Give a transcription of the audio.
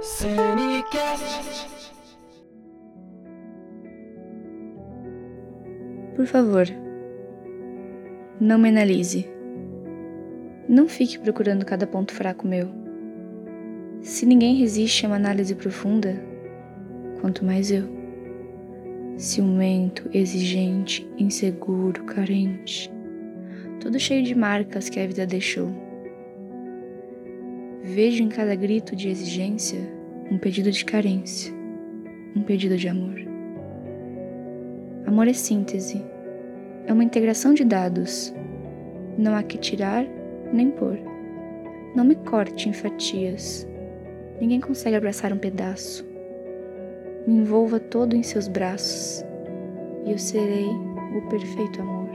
Cinecast. Por favor, não me analise. Não fique procurando cada ponto fraco meu. Se ninguém resiste a uma análise profunda, quanto mais eu. Ciumento, exigente, inseguro, carente. Todo cheio de marcas que a vida deixou. Vejo em cada grito de exigência um pedido de carência, um pedido de amor. Amor é síntese, é uma integração de dados. Não há que tirar nem pôr. Não me corte em fatias. Ninguém consegue abraçar um pedaço. Me envolva todo em seus braços e eu serei o perfeito amor.